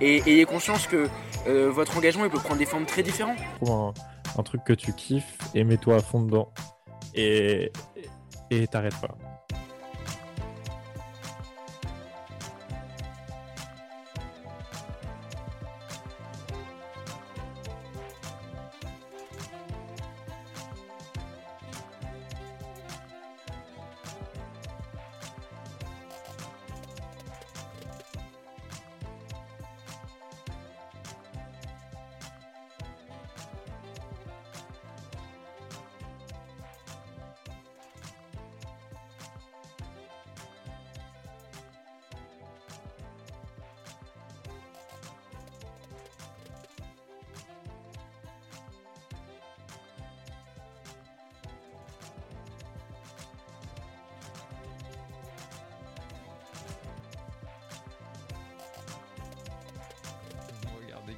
et ayez conscience que euh, votre engagement il peut prendre des formes très différentes. Trouve un, truc que tu kiffes et mets-toi à fond dedans. Et t'arrêtes pas.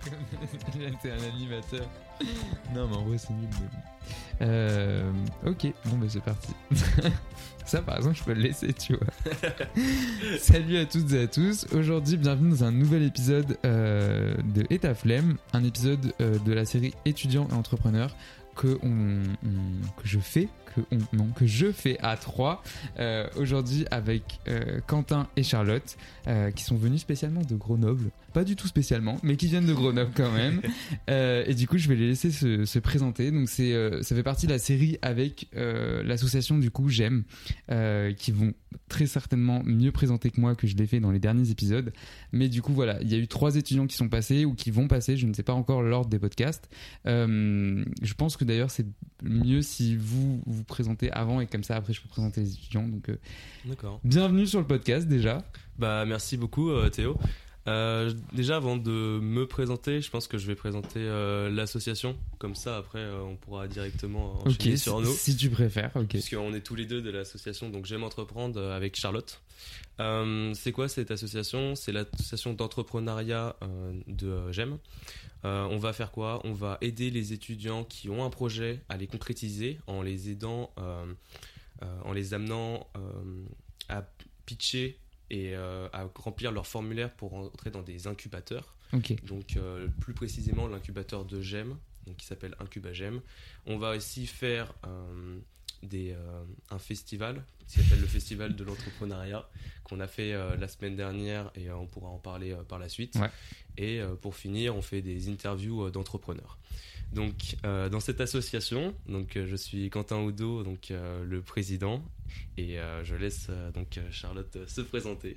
T'es un animateur. Non, mais en vrai, c'est nul. Euh, ok, bon, bah c'est parti. Ça, par exemple, je peux le laisser, tu vois. Salut à toutes et à tous. Aujourd'hui, bienvenue dans un nouvel épisode euh, de Et flemme, un épisode euh, de la série Étudiants et entrepreneurs que, on, que je fais que, non, que je fais à 3 euh, aujourd'hui avec euh, Quentin et Charlotte euh, qui sont venus spécialement de Grenoble. Pas du tout spécialement, mais qui viennent de Grenoble quand même. et du coup, je vais les laisser se, se présenter. Donc, c'est, ça fait partie de la série avec l'association du coup J'aime, qui vont très certainement mieux présenter que moi que je l'ai fait dans les derniers épisodes. Mais du coup, voilà, il y a eu trois étudiants qui sont passés ou qui vont passer. Je ne sais pas encore l'ordre des podcasts. je pense que d'ailleurs, c'est mieux si vous vous présenter avant et comme ça après je peux présenter les étudiants. Donc, euh, D'accord. bienvenue sur le podcast déjà. Bah merci beaucoup euh, Théo. Euh, déjà, avant de me présenter, je pense que je vais présenter l'association. Comme ça, après, on pourra directement enchaîner sur nous. Si tu préfères, ok. Puisqu'on est tous les deux de l'association, donc j'aime entreprendre avec Charlotte. c'est quoi cette association? C'est l'association d'entrepreneuriat de J'aime. Euh, on va faire quoi? On va aider les étudiants qui ont un projet à les concrétiser en les aidant, euh, euh, en les amenant à pitcher et à remplir leur formulaire pour entrer dans des incubateurs. Donc plus précisément l'incubateur de GEM, qui s'appelle IncubaGEM. On va aussi faire des, un festival qui s'appelle le Festival de l'entrepreneuriat qu'on a fait la semaine dernière et on pourra en parler par la suite. Et euh, pour finir, on fait des interviews euh, d'entrepreneurs. Donc, euh, dans cette association, donc, je suis Quentin Oudot, donc, le président, et je laisse donc, Charlotte se présenter.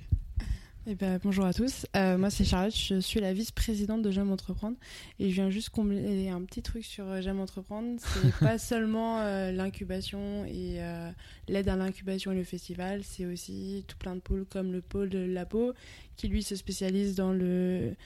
Eh ben, bonjour à tous, moi c'est Charlotte, je suis la vice-présidente de J'aime entreprendre et je viens juste combler un petit truc sur J'aime entreprendre. C'est pas seulement l'incubation et l'aide à l'incubation et le festival, c'est aussi tout plein de pôles comme le pôle de Labo qui lui se spécialise dans le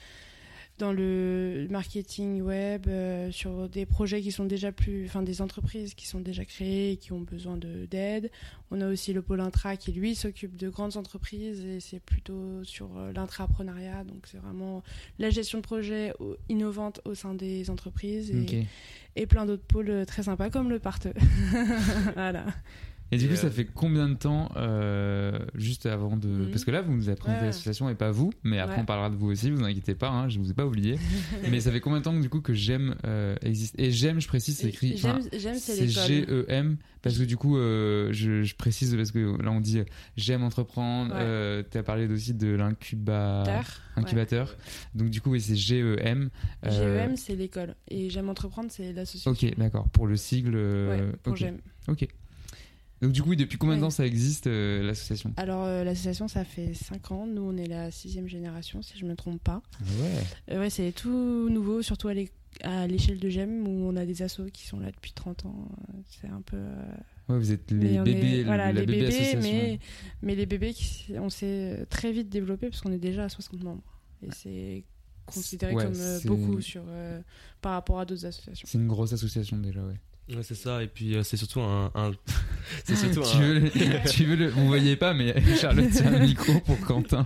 dans le marketing web, euh, sur des projets qui sont déjà plus, enfin des entreprises qui sont déjà créées et qui ont besoin d'aide. On a aussi le pôle intra qui lui s'occupe de grandes entreprises et c'est plutôt sur euh, l'intrapreneuriat, donc c'est vraiment la gestion de projets innovantes au sein des entreprises et, et plein d'autres pôles très sympas comme le Parteux. voilà. Et du Et, coup, ça euh, fait combien de temps, euh, juste avant de. Mhm. Parce que là, vous nous avez présenté Ouais. l'association et pas vous, mais après, Ouais. on parlera de vous aussi, vous inquiétez pas, hein, je vous ai pas oublié. mais ça fait combien de temps du coup que j'aime euh, existe? Et j'aime, je précise, c'est écrit. J'aime- c'est. G-E-M, parce que du coup, euh, je, je précise, parce que là, on dit j'aime entreprendre, Ouais. tu as parlé aussi de l'incubateur. Incubateur. Donc, du coup, oui, c'est G-E-M. euh, GEM, c'est l'école. Et J'aime entreprendre, c'est l'association. Ok, d'accord, pour le sigle. euh, Ouais, pour j'aime. Ok. Donc, du coup, depuis combien de Ouais. temps ça existe, euh, l'association? Alors, euh, l'association, ça fait 5 ans. Nous, on est la sixième génération, si je me trompe pas. Ouais. Euh, ouais, c'est tout nouveau, surtout à l'é- à l'échelle de GEM, où on a des assos qui sont là depuis 30 ans. C'est un peu... Ouais, vous êtes les bébés, est- voilà, la les bébé bébés, mais, mais les bébés, qui, on s'est très vite développé parce qu'on est déjà à 60 membres. Et c'est considéré Ouais, comme beaucoup sur, par rapport à d'autres associations. C'est une grosse association déjà, ouais. Ouais, c'est ça. Et puis euh, c'est surtout un. un- c'est surtout tu, un- veux le- tu veux le. Vous voyez pas, mais Charlotte tient un micro pour Quentin.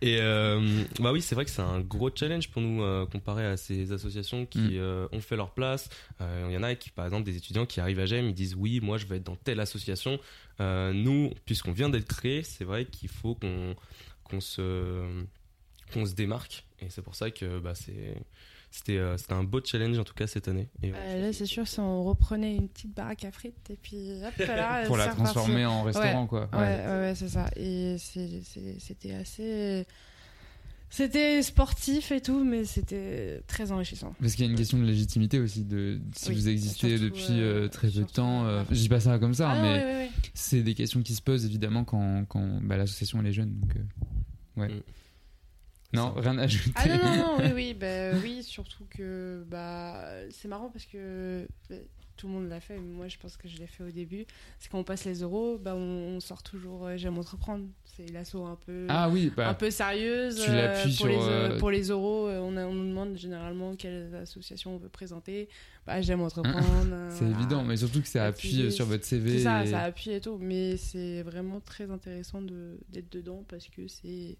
Et euh, bah oui, c'est vrai que c'est un gros challenge pour nous euh, comparé à ces associations qui Mm. ont fait leur place. Il y en a qui, par exemple, des étudiants qui arrivent à GEM, ils disent oui, moi je vais être dans telle association. Nous, puisqu'on vient d'être créé, c'est vrai qu'il faut qu'on qu'on se qu'on se démarque. Et c'est pour ça que bah, c'est c'était euh, c'était un beau challenge en tout cas cette année. Et, Euh, là, c'est sûr, si on reprenait une petite baraque à frites et puis hop là, Pour la transformer en restaurant, Ouais. quoi. Ouais, Ouais. ouais, ouais, c'est ça. Et c'était assez. C'était sportif et tout, mais c'était très enrichissant. Parce qu'il y a une question de légitimité aussi, de si Oui, vous existez surtout, depuis euh, très peu de temps. euh, je dis pas ça comme ça, Ah mais oui, oui, oui. c'est des questions qui se posent évidemment quand, quand bah, l'association elle est jeune. Donc, euh, ouais. Non, rien à ajouter. Ah non, non, non, oui, oui, bah, oui, surtout que bah, c'est marrant parce que bah, tout le monde l'a fait, mais moi je pense que je l'ai fait au début. C'est quand on passe les euros, bah, on, on sort toujours euh, J'aime entreprendre. C'est l'asso un peu, Ah oui, bah, un peu sérieuse. tu l'appuies pour, sur, les, euh, euh, pour les euros, euh, on, a- on nous demande généralement quelle association on veut présenter. Bah, J'aime entreprendre. euh, C'est voilà. évident, mais surtout que ça appuie sur votre CV. C'est ça, et- ça appuie et tout. Mais c'est vraiment très intéressant de- d'être dedans parce que c'est.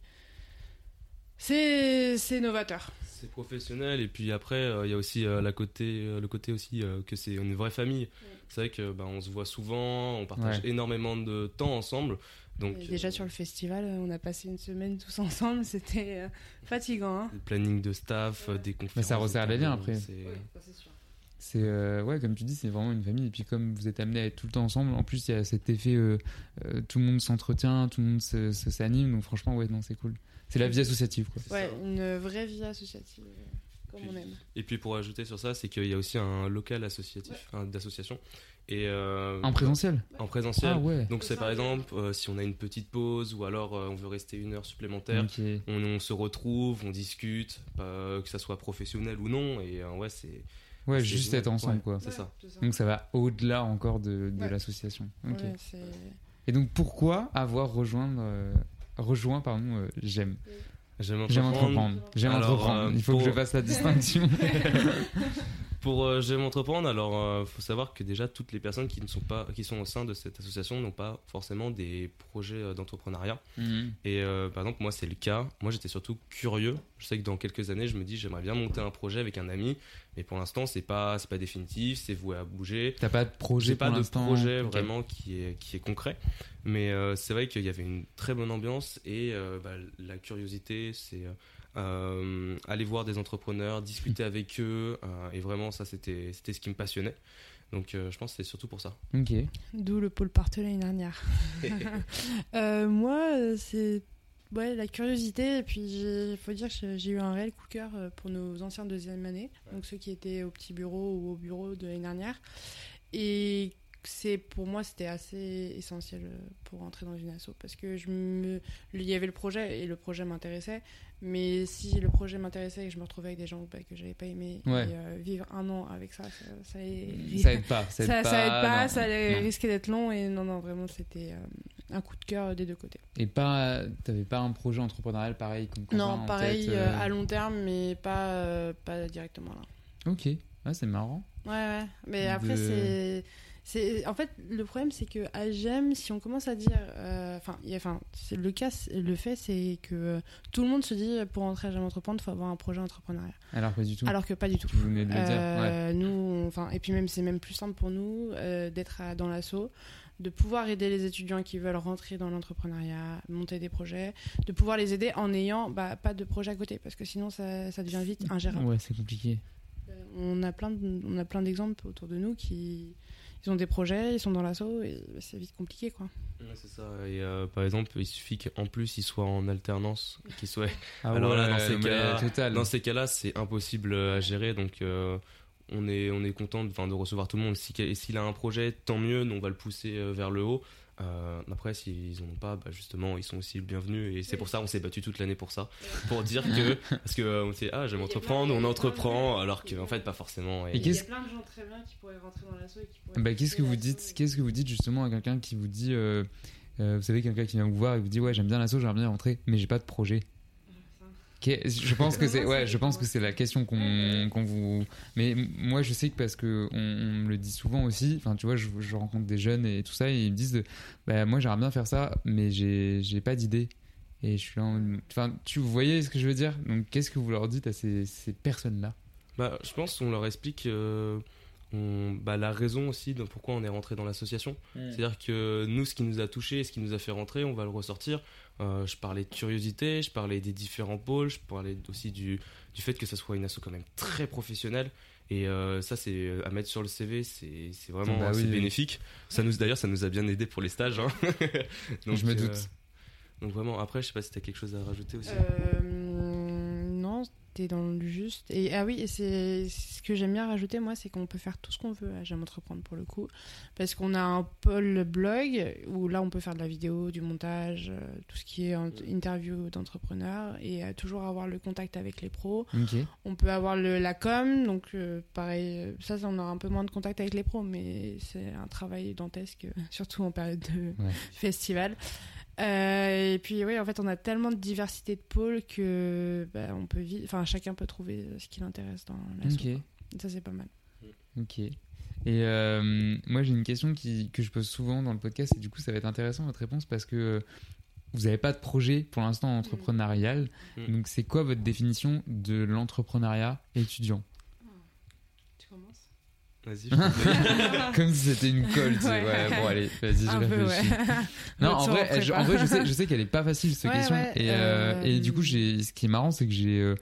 C'est c'est novateur. C'est professionnel et puis après euh, il y a aussi euh, la côté, euh, le côté aussi euh, que c'est une vraie famille. C'est vrai que bah, on se voit souvent, on partage Ouais. énormément de temps ensemble. Donc Et déjà sur le festival, on a passé une semaine tous ensemble, c'était euh, fatigant. Hein le planning de staff, des conférences. Mais ça resserre les liens des après. c'est- C'est euh, ouais, comme tu dis, c'est vraiment une famille. Et puis comme vous êtes amenés à être tout le temps ensemble, en plus il y a cet effet, euh, euh, tout le monde s'entretient, tout le monde se, se- s'anime. Donc franchement, ouais, non, c'est cool. C'est la vie associative, quoi. Ouais, une vraie vie associative, comme on aime. Et puis pour ajouter sur ça, c'est qu'il y a aussi un local associatif, d'association. Et euh, En présentiel En présentiel. Ah ouais. Donc c'est par exemple, euh, si on a une petite pause ou alors euh, on veut rester une heure supplémentaire, on, on se retrouve, on discute, euh, que ça soit professionnel ou non. Et euh, ouais, c'est. Ouais, juste génial. être ensemble, Ouais, quoi. C'est ça. Donc ça va au-delà encore de, de Ouais. l'association. Ok. Ouais, c'est- Et donc pourquoi avoir rejoint, euh, rejoint pardon, euh, J'aime J'aime entreprendre. J'aime entreprendre. euh, Il faut que je fasse la distinction. Pour euh, J'aime entreprendre, alors il faut savoir que déjà toutes les personnes qui ne sont pas, qui sont au sein de cette association n'ont pas forcément des projets euh, d'entrepreneuriat. Mhm. Et euh, par exemple moi c'est le cas. Moi j'étais surtout curieux. Je sais que dans quelques années je me dis j'aimerais bien monter un projet avec un ami, mais pour l'instant c'est pas c'est pas définitif, c'est voué à bouger. T'as pas de projet J'ai pas pour de projet vraiment qui est qui est concret. Mais euh, c'est vrai qu'il y avait une très bonne ambiance et euh, bah, la curiosité c'est euh, aller voir des entrepreneurs, discuter avec eux, euh, et vraiment ça c'était c'était ce qui me passionnait. Donc euh, je pense que c'est surtout pour ça. Ok. D'où le pôle partenaire l'année dernière. Euh, moi, c'est ouais, la curiosité. Et puis, il faut dire que j'ai- eu un réel coup de cœur pour nos anciens deuxième année, donc ceux qui étaient au petit bureau ou au bureau de l'année dernière. Et c'est pour moi, c'était assez essentiel euh, pour entrer dans une asso parce que je me, il y avait le projet et le projet m'intéressait. Mais si le projet m'intéressait et que je me retrouvais avec des gens bah, que j'avais pas aimé, Ouais. et, euh, vivre un an avec ça, ça, ça, Ça aide pas, ça aide ça, pas, ça aide pas, risquer d'être long et non, non, vraiment, c'était euh, un coup de cœur des deux côtés. Et pas, t'avais pas un projet entrepreneurial pareil comme non, pareil, tête, euh, à long terme, mais pas, pas directement là. Ok, ah, c'est marrant. Ouais, ouais. Mais après, c'est. C'est, en fait, le problème, c'est que à GEM, si on commence à dire, euh, enfin, enfin, le cas, le fait, c'est que euh, tout le monde se dit, pour entrer à GEM entreprendre, il faut avoir un projet entrepreneurial. Alors pas du tout. Alors que pas du tout. Vous venez de le dire, Euh, Nous, enfin, et puis même, c'est même plus simple pour nous d'être à- dans l'assaut, de pouvoir aider les étudiants qui veulent rentrer dans l'entrepreneuriat, monter des projets, de pouvoir les aider en n'ayant bah, pas de projet à côté, parce que sinon ça, ça devient vite ingérable. Ouais, c'est compliqué. On a plein, de- on a plein d'exemples autour de nous qui ils ont des projets, ils sont dans l'assaut et c'est vite compliqué quoi. Ouais, c'est ça. Et euh, par exemple, il suffit qu'en plus ils soient en alternance, qu'ils soient. Ah Alors là, dans ces cas-là, total. dans ces cas-là, c'est impossible à gérer. Donc, euh, on est on est content de, enfin, de recevoir tout le monde. Si et s'il a un projet, tant mieux. On va le pousser euh, vers le haut. Euh, après, s'ils n'en ont pas, bah, justement, ils sont aussi le bienvenu. Et c'est pour ça on s'est battu toute l'année pour ça, pour dire que parce que euh, on s'est ah j'aime entreprendre, on entreprend, alors qu'en fait pas forcément. Et qu'est-ce- plein de gens très bien qui pourraient rentrer dans l'assaut et qui pourraient. Bah, qu'est-ce que vous dites Qu'est-ce que vous dites justement à quelqu'un qui vous dit, euh, euh, vous savez, quelqu'un qui vient vous voir et vous dit, ouais, j'aime bien l'assaut, j'aimerais bien y rentrer, mais j'ai pas de projet. Je pense que c'est, ouais, je pense que c'est la question qu'on qu'on vous. Mais moi, je sais que parce que on, me le dit souvent aussi. Enfin, tu vois, je, je rencontre des jeunes et tout ça, et ils me disent, bah moi, j'aimerais bien faire ça, mais j'ai pas d'idée. Et je suis en- enfin, tu voyez ce que je veux dire? Donc, qu'est-ce que vous leur dites à ces, ces personnes-là? Bah, je pense qu'on leur explique euh, on- bah, la raison aussi de pourquoi on est rentré dans l'association. Mm. C'est-à-dire que nous, ce qui nous a touché et ce qui nous a fait rentrer, on va le ressortir. Euh, je parlais de curiosité, je parlais des différents pôles, je parlais aussi du, du fait que ça soit une asso quand même très professionnelle. Et euh, ça, c'est euh, à mettre sur le CV, c'est c'est vraiment Bah oui. bénéfique. Ça nous, d'ailleurs, ça nous a bien aidé pour les stages. hein. Je me doute. donc vraiment, après, je sais pas si tu as quelque chose à rajouter aussi. Euh, non, t'es dans le juste. Et ah oui, et c'est ce que j'aime bien rajouter moi, c'est qu'on peut faire tout ce qu'on veut à J'aime entreprendre pour le coup, parce qu'on a un pôle blog où là on peut faire de la vidéo, du montage, euh, tout ce qui est en- interview d'entrepreneurs et euh, toujours avoir le contact avec les pros. On peut avoir le, la com, donc euh, pareil, euh, ça, ça, on aura un peu moins de contact avec les pros, mais c'est un travail dantesque, surtout en période de Ouais. festival. Euh, et puis oui, en fait, on a tellement de diversité de pôles que bah, on peut vite, enfin, chacun peut trouver ce qui l'intéresse dans la Ok. Ça c'est pas mal. Ok. Et euh, moi, j'ai une question qui, que je pose souvent dans le podcast, et du coup, ça va être intéressant votre réponse parce que euh, vous n'avez pas de projet pour l'instant entrepreneurial. Mm. Donc, c'est quoi votre définition de l'entrepreneuriat étudiant? Vas-y. Comme si c'était une colle. tu sais. Ouais. Ouais. bon, allez, vas-y, je réfléchis. ouais. non, en vrai, je, en vrai, je sais, je sais qu'elle est pas facile cette Ouais, question. ouais, et, euh, euh, et du coup, j'ai, ce qui est marrant, c'est que j'ai, euh,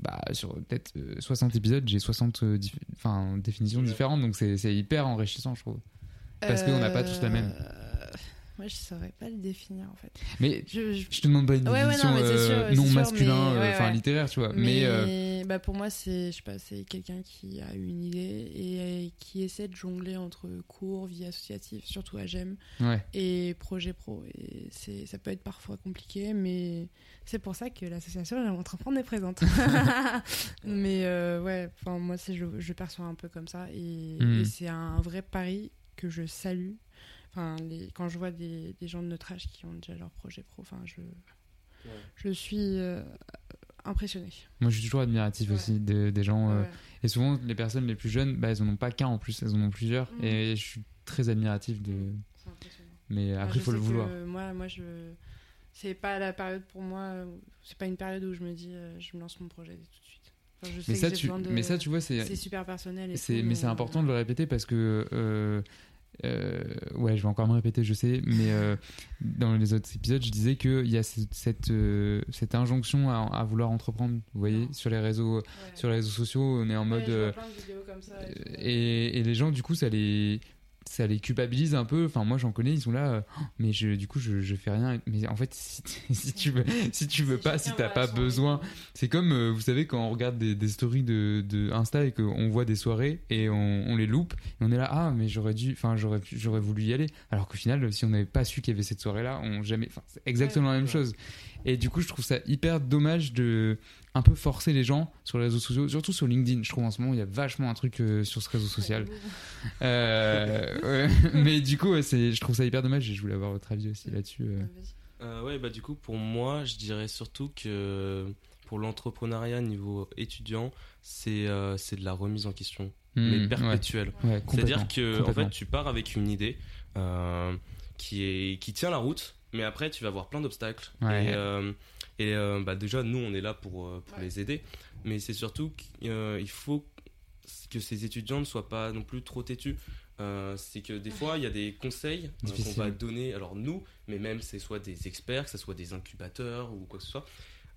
bah, sur peut-être euh, 60 épisodes, j'ai 60 euh, dif- enfin, définitions différentes. Donc, c'est, c'est hyper enrichissant, je trouve. Parce qu'on n'a pas tous la même. Euh, Moi, je saurais pas le définir en fait. Mais je, je- Je te demande pas une Ouais, ouais, non, définition euh, sûr, non sûr, masculin, euh, enfin ouais. littéraire, tu vois. Mais, Mais, euh, bah, pour moi, c'est je sais pas, c'est quelqu'un qui a une idée et qui essaie de jongler entre cours, vie associative, surtout à GEM, Ouais. et projet pro. Et c'est ça peut être parfois compliqué, mais c'est pour ça que l'association J'aime entreprendre est présente. mais euh, ouais, enfin moi, c'est je, je perçois un peu comme ça et, Mm. et c'est un vrai pari que je salue. Enfin, les, quand je vois des, des gens de notre âge qui ont déjà leur projet pro, enfin, je, je suis euh, impressionnée. moi, je suis toujours admiratif aussi de- des gens. euh, et souvent, les personnes les plus jeunes, bah, elles en ont pas qu'un en plus, elles en ont plusieurs. Mm. Et je suis très admiratif de. Mais Enfin, après, il faut le vouloir. Moi, moi, je. C'est pas la période pour moi. C'est pas une période où je me dis, euh, je me lance mon projet tout de suite. Enfin, je sais Mais que ça, tu- besoin de- mais ça, tu vois, c'est- super personnel. et mais c'est euh, important de le répéter parce que. Euh, ouais, je vais encore me répéter, je sais, mais euh, dans les autres épisodes, je disais qu'il y a cette, cette, euh, cette injonction à, à vouloir entreprendre. Vous voyez, sur les réseaux, sur les réseaux sociaux, on est en Ouais, mode. je vois plein de vidéos comme ça et tout. et, et les gens, du coup, ça les, ça les culpabilise un peu. Enfin, moi, j'en connais, ils sont là, euh, Oh, mais je, du coup, je, je fais rien. Mais en fait, si, si tu veux, si tu veux pas, si t'as pas besoin, c'est comme, euh, vous savez, quand on regarde des, des stories de, de Insta et qu'on voit des soirées et on, on les loupe, et on est là, ah, mais j'aurais dû, enfin, j'aurais, j'aurais voulu y aller. Alors qu'au final, si on n'avait pas su qu'il y avait cette soirée-là, on jamais, enfin, c'est exactement la même chose. Et du coup, je trouve ça hyper dommage de un peu forcer les gens sur les réseaux sociaux, surtout sur LinkedIn. Je trouve en ce moment, il y a vachement un truc euh, sur ce réseau social. Euh, ouais. mais du coup, ouais, je trouve ça hyper dommage et je voulais avoir votre avis aussi là-dessus. euh. Euh, ouais, bah du coup, pour moi, je dirais surtout que pour l'entrepreneuriat niveau étudiant, c'est euh, c'est de la remise en question, Mmh, mais perpétuelle. Ouais, C'est-à-dire que en fait, tu pars avec une idée euh, qui est qui tient la route, mais après, tu vas avoir plein d'obstacles. Ouais. Et, euh, et euh, bah déjà, nous, on est là pour euh, les aider, mais c'est surtout qu'il faut que ces étudiants ne soient pas non plus trop têtus. Euh, c'est que des fois, il y a des conseils euh, qu'on va donner, alors nous, mais même c'est soit des experts, que ce soit des incubateurs ou quoi que ce soit,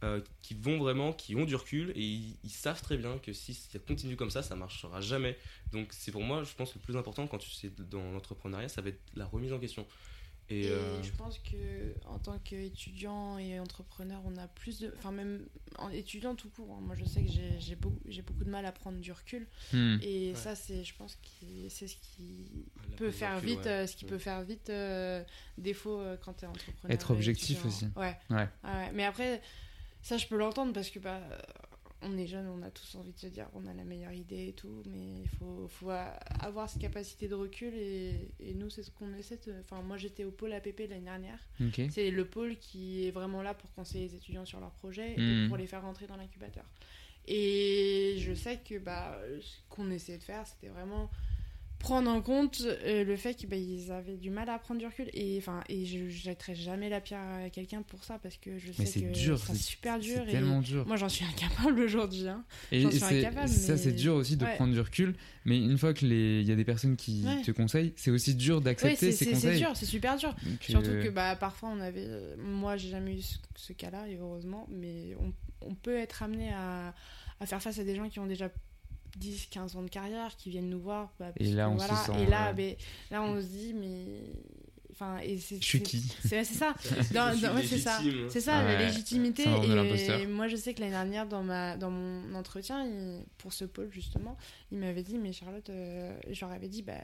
euh, qui vont vraiment, qui ont du recul et ils, ils savent très bien que si ça continue comme ça, ça marchera jamais. Donc c'est pour moi, je pense, le plus important quand tu sais dans l'entrepreneuriat, ça va être la remise en question. Et, Et euh, je pense que en tant qu'étudiant et entrepreneur, on a plus de. Enfin, même en étudiant tout court, hein, moi je sais que j'ai- beaucoup, j'ai beaucoup de mal à prendre du recul. Hmm. Et Ouais. ça, c'est, je pense que c'est ce qui La peut faire recul, vite, ouais. euh, ce qui Ouais. peut faire vite euh, défaut quand tu es entrepreneur. Être objectif étudiant. aussi. Ouais. Ouais. Ah ouais. Mais après, ça, je peux l'entendre parce que bah, on est jeune, on a tous envie de se dire on a la meilleure idée et tout, mais il faut, faut avoir cette capacité de recul et, et nous, c'est ce qu'on essaie de. Enfin, moi, j'étais au pôle APP l'année dernière. C'est le pôle qui est vraiment là pour conseiller les étudiants sur leurs projets et pour les faire rentrer dans l'incubateur. Et je sais que bah, ce qu'on essayait de faire, c'était vraiment prendre en compte euh, le fait qu'ils avaient du mal à prendre du recul. Et, enfin, et je jetterai jamais la pierre à quelqu'un pour ça parce que je sais que dur, c'est super dur. c'est tellement dur. Moi, j'en suis incapable aujourd'hui. hein. Et, suis incapable. ça, mais- c'est dur aussi de Ouais. prendre du recul. Mais une fois que les, y a des personnes qui Ouais. te conseillent, c'est aussi dur d'accepter ces c'est- c'est conseils. dur, c'est super dur. Donc, Surtout euh, que bah, parfois on avait. Moi j'ai jamais eu ce, ce cas-là, et heureusement, mais on, on peut être amené à, à faire face à des gens qui ont déjà 10, 15 ans de carrière, qui viennent nous voir. bah, Et là, on se voilà, sent, Et là, mais, là on se dit, mais. Enfin, et c'est, Je suis qui C'est ça. C'est- Dans- je suis dans- ouais, c'est ça. C'est ça, la légitimité. Et moi, je sais que l'année dernière, dans, ma, dans mon entretien, il- pour ce pôle, justement, il m'avait dit, mais Charlotte, euh, je leur avais dit, bah,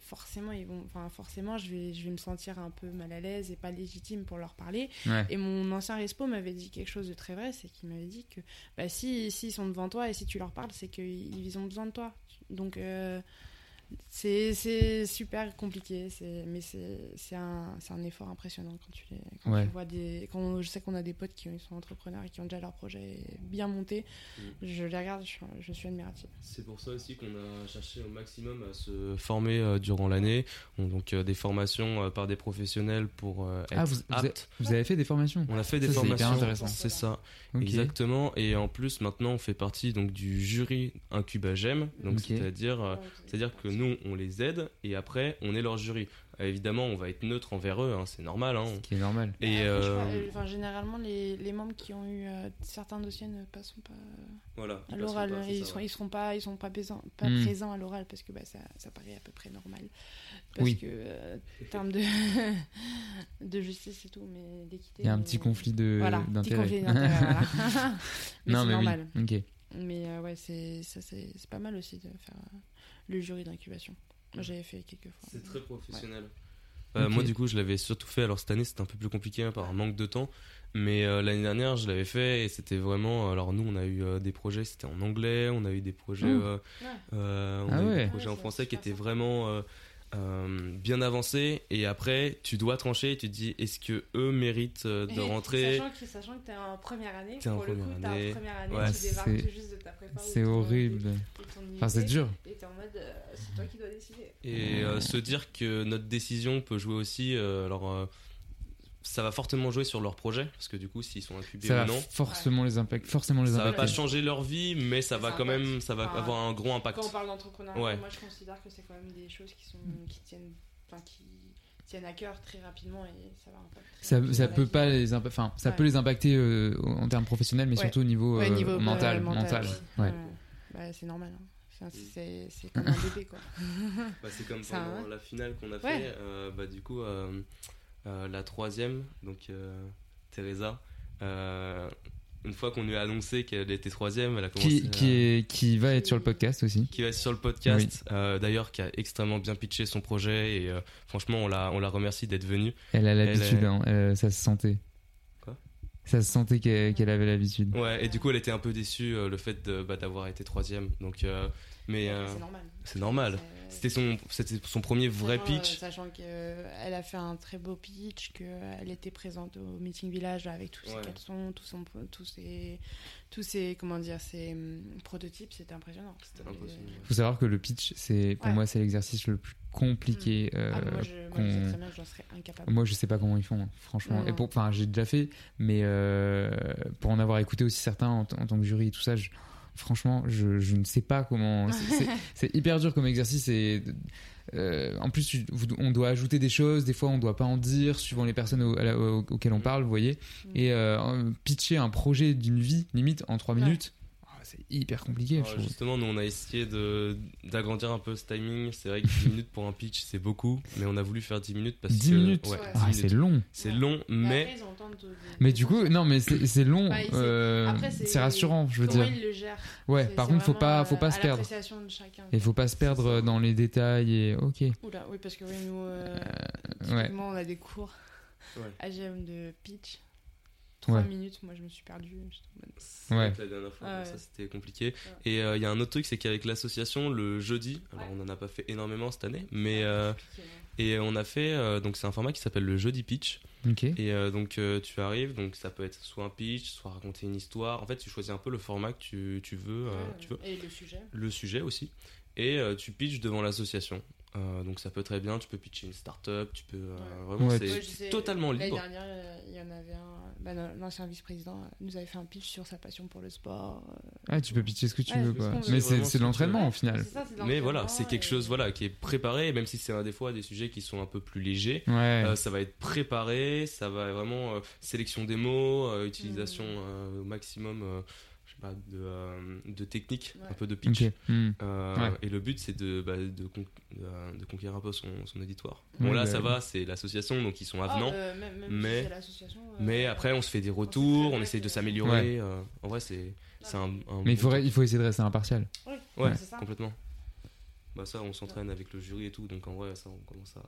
forcément, ils vont, enfin, forcément je, vais, je vais me sentir un peu mal à l'aise et pas légitime pour leur parler. Ouais. Et mon ancien respo m'avait dit quelque chose de très vrai, c'est qu'il m'avait dit que bah, si s'ils sont devant toi et si tu leur parles, c'est qu'ils ils ont besoin de toi. Donc, euh, c'est c'est super compliqué, c'est- mais c'est c'est un, c'est un effort impressionnant quand tu, les, quand Ouais. tu vois des. Quand je sais qu'on a des potes qui sont entrepreneurs et qui ont déjà leur projet bien monté. Je les regarde, je, suis- je suis admirative. C'est pour ça aussi qu'on a cherché au maximum à se former euh, durant l'année. On- Donc euh, des formations euh, par des professionnels pour euh, être Ah, vous, vous avez, aptes. vous avez fait des formations On a fait des Ça, c'est hyper formations, intéressant. c'est ça, exactement. Et en plus, maintenant, on fait partie donc du jury Incubagem. Donc, c'est-à-dire, euh, c'est-à-dire que nous, on les aide et après, on est leur jury. Euh, évidemment, on va être neutre envers eux, hein, c'est normal. Hein. qui est normal. Et euh, crois, enfin, généralement, les, les membres qui ont eu euh, certains dossiers ne passeront pas euh, Voilà, ils à l'oral. c'est Ils, ça, seront, ouais. ils seront pas, ils sont pas, présents, pas Hmm. présents à l'oral parce que bah, ça, ça paraît à peu près normal. Parce Oui. que, euh, en termes de, de justice et tout, mais d'équité. Il y a un petit conflit de- voilà, petit d'intérêt. conflit d'intérêt, voilà. mais Non, c'est mais oui, normal. ok. Mais euh, ouais, c'est ça, c'est c'est pas mal aussi de faire euh, le jury d'incubation. Moi, j'avais fait quelques fois. C'est très professionnel. Ouais. Euh. Moi, du coup, je l'avais surtout fait. Alors, cette année, c'était un peu plus compliqué hein, par un manque de temps. Mais euh, l'année dernière, je l'avais fait et c'était vraiment. Alors, nous, on a eu euh, des projets, c'était en anglais. On a eu des projets, Mmh. euh, Ouais. euh, on Ah a eu ouais. des projets Ouais, en français qui étaient vraiment euh, bien avancés. Et après, tu dois trancher et tu te dis est-ce que eux méritent euh, de Et rentrer Sachant que, sachant que t'es en première année, T'es en pour le coup, première t'es en année. première année, Ouais, tu juste de ta prépa. c'est horrible. Enfin, c'est dur. Et t'es en mode, euh, c'est toi qui dois décider. Et euh, se dire que notre décision peut jouer aussi. euh, alors, euh, ça va fortement jouer sur leur projet parce que du coup, s'ils sont incubés Ça ou va non. forcément les. Forcément les ça va impacter. pas changer leur vie, mais ça va quand même, ça va Enfin, avoir un gros impact. Quand on parle d'entrepreneuriat, Ouais. moi je considère que c'est quand même des choses qui, sont, qui, tiennent, enfin, qui tiennent à cœur très rapidement et ça va impacter. Ça, peut pas les enfin ça Ouais. peut les impacter euh, en termes professionnels mais Ouais. surtout au niveau, Ouais, euh, niveau, euh, mental mental, ouais. Ouais. Ouais. Bah, c'est normal. hein. Enfin, c'est comme un bébé quoi. Bah, c'est comme Ça, pendant la finale qu'on a Ouais. fait. euh, bah, du coup, euh, la troisième, donc euh, Teresa, euh, une fois qu'on lui a annoncé qu'elle était troisième, elle a commencé qui, à- qui, est, qui va être sur le podcast aussi qui va être sur le podcast, euh, d'ailleurs qui a extrêmement bien pitché son projet et euh, franchement on la, on la remercie d'être venue. elle a l'habitude est- hein, euh, ça se sentait Quoi? Ça se sentait qu'elle qu'elle avait l'habitude Ouais, et du coup elle était un peu déçue euh, le fait de, bah, d'avoir été troisième. Donc, euh, mais euh, c'est normal. C'est normal. C'était son, c'était son premier vrai Sachant, euh, pitch. Sachant qu'elle a fait un très beau pitch, qu'elle était présente au Meeting Village avec tous ses caleçons, tous, son, tous, ses, tous ses, comment dire, ses hum, prototypes, c'était impressionnant. C'était impressionnant. faut savoir que le pitch c'est pour Ouais. moi c'est l'exercice le plus compliqué euh, Ah, moi, je, moi, je sais très bien j'en serais incapable. Moi, je sais pas comment ils font, hein, franchement. Non, Et pour, enfin, j'ai déjà fait, mais euh, pour en avoir écouté aussi certains en, t- en tant que jury et tout ça, je- franchement, je, je ne sais pas comment. c'est- hyper dur comme exercice et. euh, en plus, on doit ajouter des choses, des fois on doit pas en dire, suivant les personnes au- au- auxquelles on parle, vous voyez. Et euh, pitcher un projet d'une vie, limite, en 3 minutes, c'est hyper compliqué, Alors, justement, nous on a essayé de d'agrandir un peu ce timing. C'est vrai que 10 minutes pour un pitch c'est beaucoup, mais on a voulu faire 10 minutes parce 10 que. minutes Ouais, Ah, 10 c'est minutes. long. C'est long, mais. ils ont le temps de- de- Mais du coup, non, mais c'est c'est long, Bah, c'est- euh, après, c'est rassurant, je veux comment dire. ils le gèrent. Ouais, C'est- par c'est contre, faut pas, faut euh, pas se perdre. l'appréciation de chacun. Et faut pas se perdre dans les détails et ok. Oula, oui, parce que oui, nous, euh, ouais. typiquement, on a des cours Ouais. AGM de pitch. 3 Ouais. minutes, moi je me suis Ouais. que La dernière fois, Ah ouais. ça c'était compliqué. Et euh, il y a un autre truc, c'est qu'avec l'association, le jeudi, alors on en a pas fait énormément cette année, mais euh, et on a fait euh, donc c'est un format qui s'appelle le jeudi pitch. Et euh, donc euh, tu arrives, donc ça peut être soit un pitch, soit raconter une histoire. En fait, tu choisis un peu le format que tu, tu veux, euh, tu veux. Et le sujet. Le sujet aussi. Et euh, tu pitches devant l'association. Euh, donc ça peut très bien, tu peux pitcher une start-up, tu peux euh, vraiment Ouais, c'est sais, totalement L'année libre. dernière, euh, il y en avait un. bah, L'ancien vice-président euh, nous avait fait un pitch sur sa passion pour le sport. euh, Ah, tu peux pitcher ce que tu Ouais, veux, quoi. ce. Mais C'est c'est l'entraînement au final. ça, Mais voilà, c'est quelque et- chose voilà qui est préparé, même si c'est un des fois des sujets qui sont un peu plus légers. Ouais. Euh, ça va être préparé, ça va vraiment euh, sélection des mots, euh, utilisation Mm. euh, au maximum, euh, je sais pas, de, euh, de technique, un peu de pitch. Hmm. Euh, Ouais. Et le but c'est de, bah, de, con- de, de conquérir un peu son, son auditoire. Bon là bah, ça va, c'est l'association donc ils sont Ah, avenants. euh, même- même si mais c'est l'association, euh, mais après on se fait des retours, on essaye de s'améliorer. euh, en vrai c'est c'est un, un Mais il truc. il faut essayer de rester impartial. Oui, Ouais, complètement. Bah ça on s'entraîne avec le jury et tout donc en vrai ça on commence à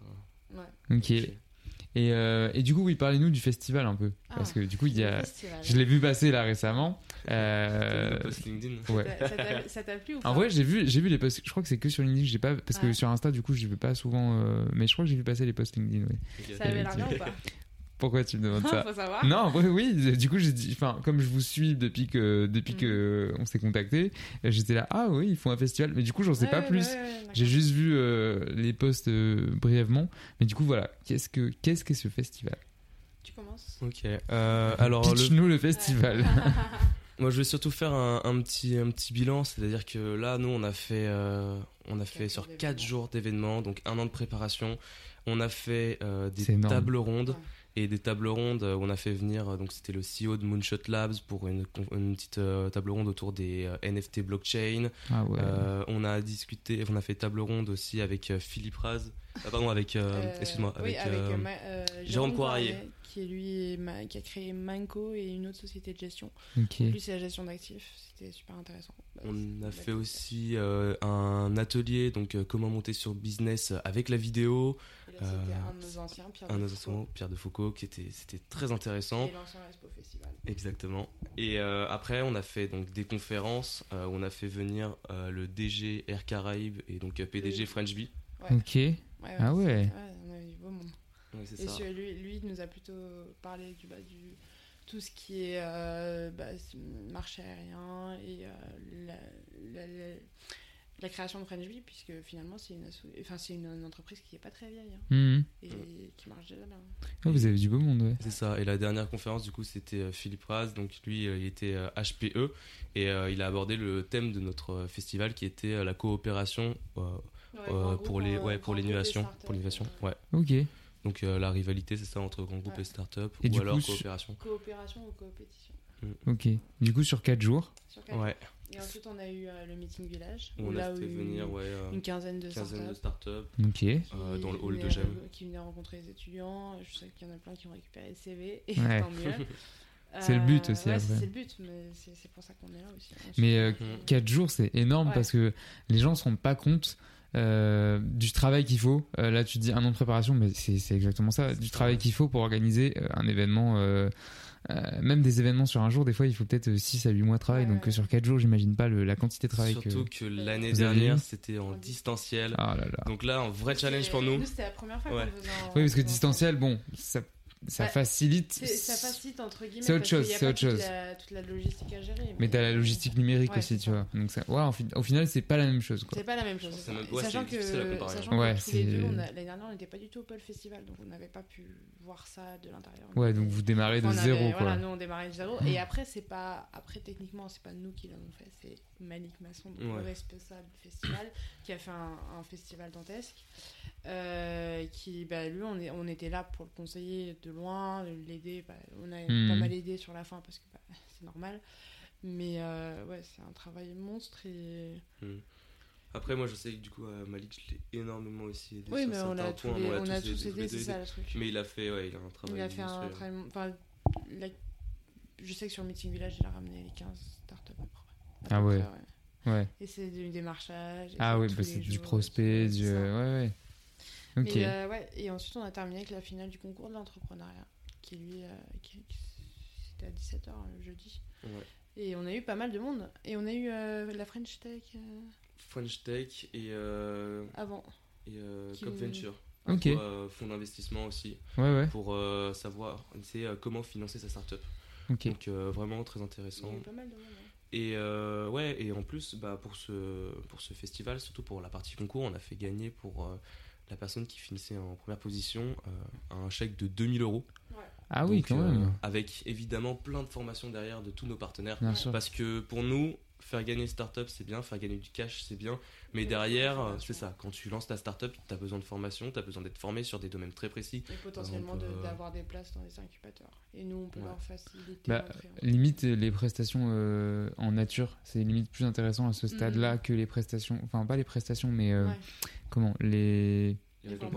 Ouais. Ok. Et, euh, et du coup, oui, parlez-nous du festival un peu. Parce Ah, que du coup, il y a... je l'ai vu passer là récemment. Euh, le post LinkedIn? Ouais. Ça t'a- ça t'a plu ou pas? En vrai, j'ai vu, j'ai vu les posts. Je crois que c'est que sur LinkedIn. J'ai pas parce que Ouais. sur Insta, du coup, je vais pas souvent. euh, Mais je crois que j'ai vu passer les posts LinkedIn. Oui. Ça avait l'air bien ou pas? Pourquoi tu me demandes ça? Faut savoir. Non, en vrai, oui. Du coup, j'ai dit, enfin, comme je vous suis depuis que depuis Mm. que on s'est contacté, j'étais là. Ah oui, ils font un festival. Mais du coup, j'en sais Ouais, pas ouais, plus. ouais, ouais, d'accord. j'ai juste vu euh, les posts euh, brièvement. Mais du coup, voilà. Qu'est-ce que qu'est-ce que ce festival? Tu commences Ok. Euh, alors le Pitch-nous le festival. Moi, je vais surtout faire un, un petit, un petit bilan, c'est-à-dire que là, nous, on a fait, euh, on a fait sur 4 jours d'événements, donc un an de préparation. On a fait euh, des tables rondes et des tables rondes euh, où on a fait venir, euh, donc c'était le CEO de Moonshot Labs pour une, une petite euh, table ronde autour des euh, NFT blockchain. Ah ouais. Euh, on a discuté, on a fait table ronde aussi avec euh, Philippe Raz, ah, pardon, avec, euh, Euh, excuse-moi, oui, avec, euh, euh, Jérôme Poirier. Qui est lui ma- qui a créé Manco et une autre société de gestion. Ok. Lui, c'est la gestion d'actifs. C'était super intéressant. Bah, On a fait aussi euh, un atelier, donc euh, comment monter sur business avec la vidéo. C'était un de nos anciens, Pierre un de de nos Foucault. anciens, Pierre de Foucault, qui était, c'était très intéressant. Et l'ancien Expo Festival. Exactement. Et euh, après, on a fait donc des conférences. euh, on a fait venir euh, le DG Air Caraïbes et donc euh, PDG Oui. French Bee. Ouais. Ok. Ouais, ah ouais. on a eu du beau monde. Et ça. sur- lui, lui, il nous a plutôt parlé du, bah, du tout ce qui est euh, bah, marché aérien et euh, la, la- la- la création de French Bee, puisque finalement, c'est une, asso- enfin, c'est une, une entreprise qui est pas très vieille hein, Mhm. et qui marche déjà bien. Ah, vous avez du beau monde, ouais. C'est ça. Et la dernière conférence, du coup, c'était euh, Philippe Raz. Donc, lui, il était HPE et euh, il a abordé le thème de notre festival qui était la coopération euh, Ouais, euh, pour les, ouais, pour l'innovation. Pour l'innovation, ouais. Ok. Donc, euh, la rivalité, c'est ça, entre grand groupe Ouais. et start-up Et ou du alors coup, sur- coopération. Coopération ou coopétition. Ok. Du coup, sur 4 jours. Sur quatre Ouais. jours. Et ensuite, on a eu euh, le meeting village. Où on là a où fait venir ouais, euh, une quinzaine de quinzaine startups Ok. euh, dans le hall de venaient- GEM. Qui venaient rencontrer les étudiants. Je sais qu'il y en a plein qui ont récupéré le CV, et Ouais. tant mieux. C'est le but aussi, ouais, après. C'est le but, mais c'est pour ça qu'on est là aussi. hein. Mais Ensuite, 4 jours, c'est énorme Ouais. parce que les gens ne se rendent pas compte euh, du travail qu'il faut. Euh, là, tu dis un an de préparation, mais c'est c'est exactement ça. Du travail qu'il faut pour organiser euh, un événement. euh, euh, même des événements sur un jour, des fois, il faut peut-être 6 à 8 mois de travail. Ouais, donc, euh, sur 4 jours, j'imagine pas le- la quantité de travail Surtout que. que, l'année dernière, c'était en distanciel. Ah là là. Donc là, un vrai challenge pour nous. Nous, c'était la première fois Ouais. Oui, parce que distanciel, bon, ça, ça Bah, facilite. c'est- Ça facilite entre guillemets. C'est autre chose, c'est pas autre toute chose. la- toute la logistique à gérer. Mais t'as la logistique numérique Ouais, aussi, tu ça. vois. Donc, ça, ouais, au final, c'est pas la même chose. C'est pas la même chose. Ça. ouais, sachant que, sachant Ouais, que tous les deux, l'année dernière, on n'était pas du tout au Pôle Festival, donc on n'avait pas pu voir ça de l'intérieur. Ouais, donc vous démarrez de On avait- zéro, quoi. Voilà, nous on démarrait de zéro. Et après, c'est pas, après techniquement, c'est pas nous qui l'avons fait, c'est Malik Masson, donc le responsable du festival, qui a fait un, un festival dantesque. Euh, qui, bah, lui, on, est, on était là pour le conseiller de loin, l'aider. bah, on a Hmm. pas mal aidé sur la fin parce que bah, c'est normal. Mais euh, ouais, c'est un travail monstre et. Hmm. Après, moi, je sais que du coup, à Malik, je l'ai énormément aussi aidé Oui, sur mais on certains a tous points. les- l'a on a tous tous aidé, aidé, c'est ça, le truc. Mais il a fait, ouais, il a un travail. Il a fait un travail. Enfin, il a- je sais que sur Meeting Village, il a ramené les 15 startups à peu près. À Ah ouais. près, Ouais. Et c'est du démarchage. Ah oui, bah, c'est du prospect, du. ça. Ouais, ouais. Mais, euh, ouais, et ensuite, on a terminé avec la finale du concours de l'entrepreneuriat, qui lui, euh, qui- c'était à 17h le jeudi. Ouais. Et on a eu pas mal de monde. Et on a eu euh, la French Tech euh, French Tech et. euh, avant. Et euh, Cop Venture. Ok. Pour, euh, fonds d'investissement aussi. Ouais, ouais. Pour euh, savoir c'est, euh, comment financer sa startup. Ok. Donc euh, vraiment très Il y intéressant. a eu pas mal de monde. hein. Et euh, ouais, et en plus, bah, pour, ce, pour ce festival, surtout pour la partie concours, on a fait gagner pour euh, la personne qui finissait en première position euh, un chèque de 2000 euros. Ah oui, Donc, quand euh, même. avec évidemment plein de formations derrière de tous nos partenaires. Bien sûr. Parce que pour nous, faire gagner une startup, c'est bien, faire gagner du cash, c'est bien. Mais derrière, euh, c'est ça. Quand tu lances ta startup, tu as besoin de formation, tu as besoin d'être formé sur des domaines très précis. Et potentiellement de- euh, d'avoir des places dans les incubateurs. Et nous, on peut Ouais. leur faciliter Bah, limite les prestations euh, en nature, c'est limite plus intéressant à ce stade-là Mhm. que les prestations, enfin pas les prestations, mais euh, Ouais. comment Les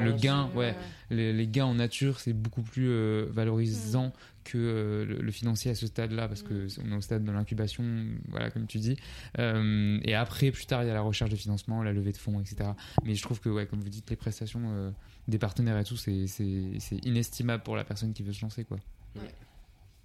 le gain, Ouais, ouais, ouais. Les, les gains en nature, c'est beaucoup plus euh, valorisant que euh, le, le financier à ce stade-là, parce que on est au stade de l'incubation, voilà, comme tu dis. Euh, et après, plus tard, il y a la recherche de financement, la levée de fonds, etc. Mais je trouve que, ouais, comme vous dites, les prestations euh, des partenaires et tout, c'est c'est- c'est inestimable pour la personne qui veut se lancer, quoi. Ouais.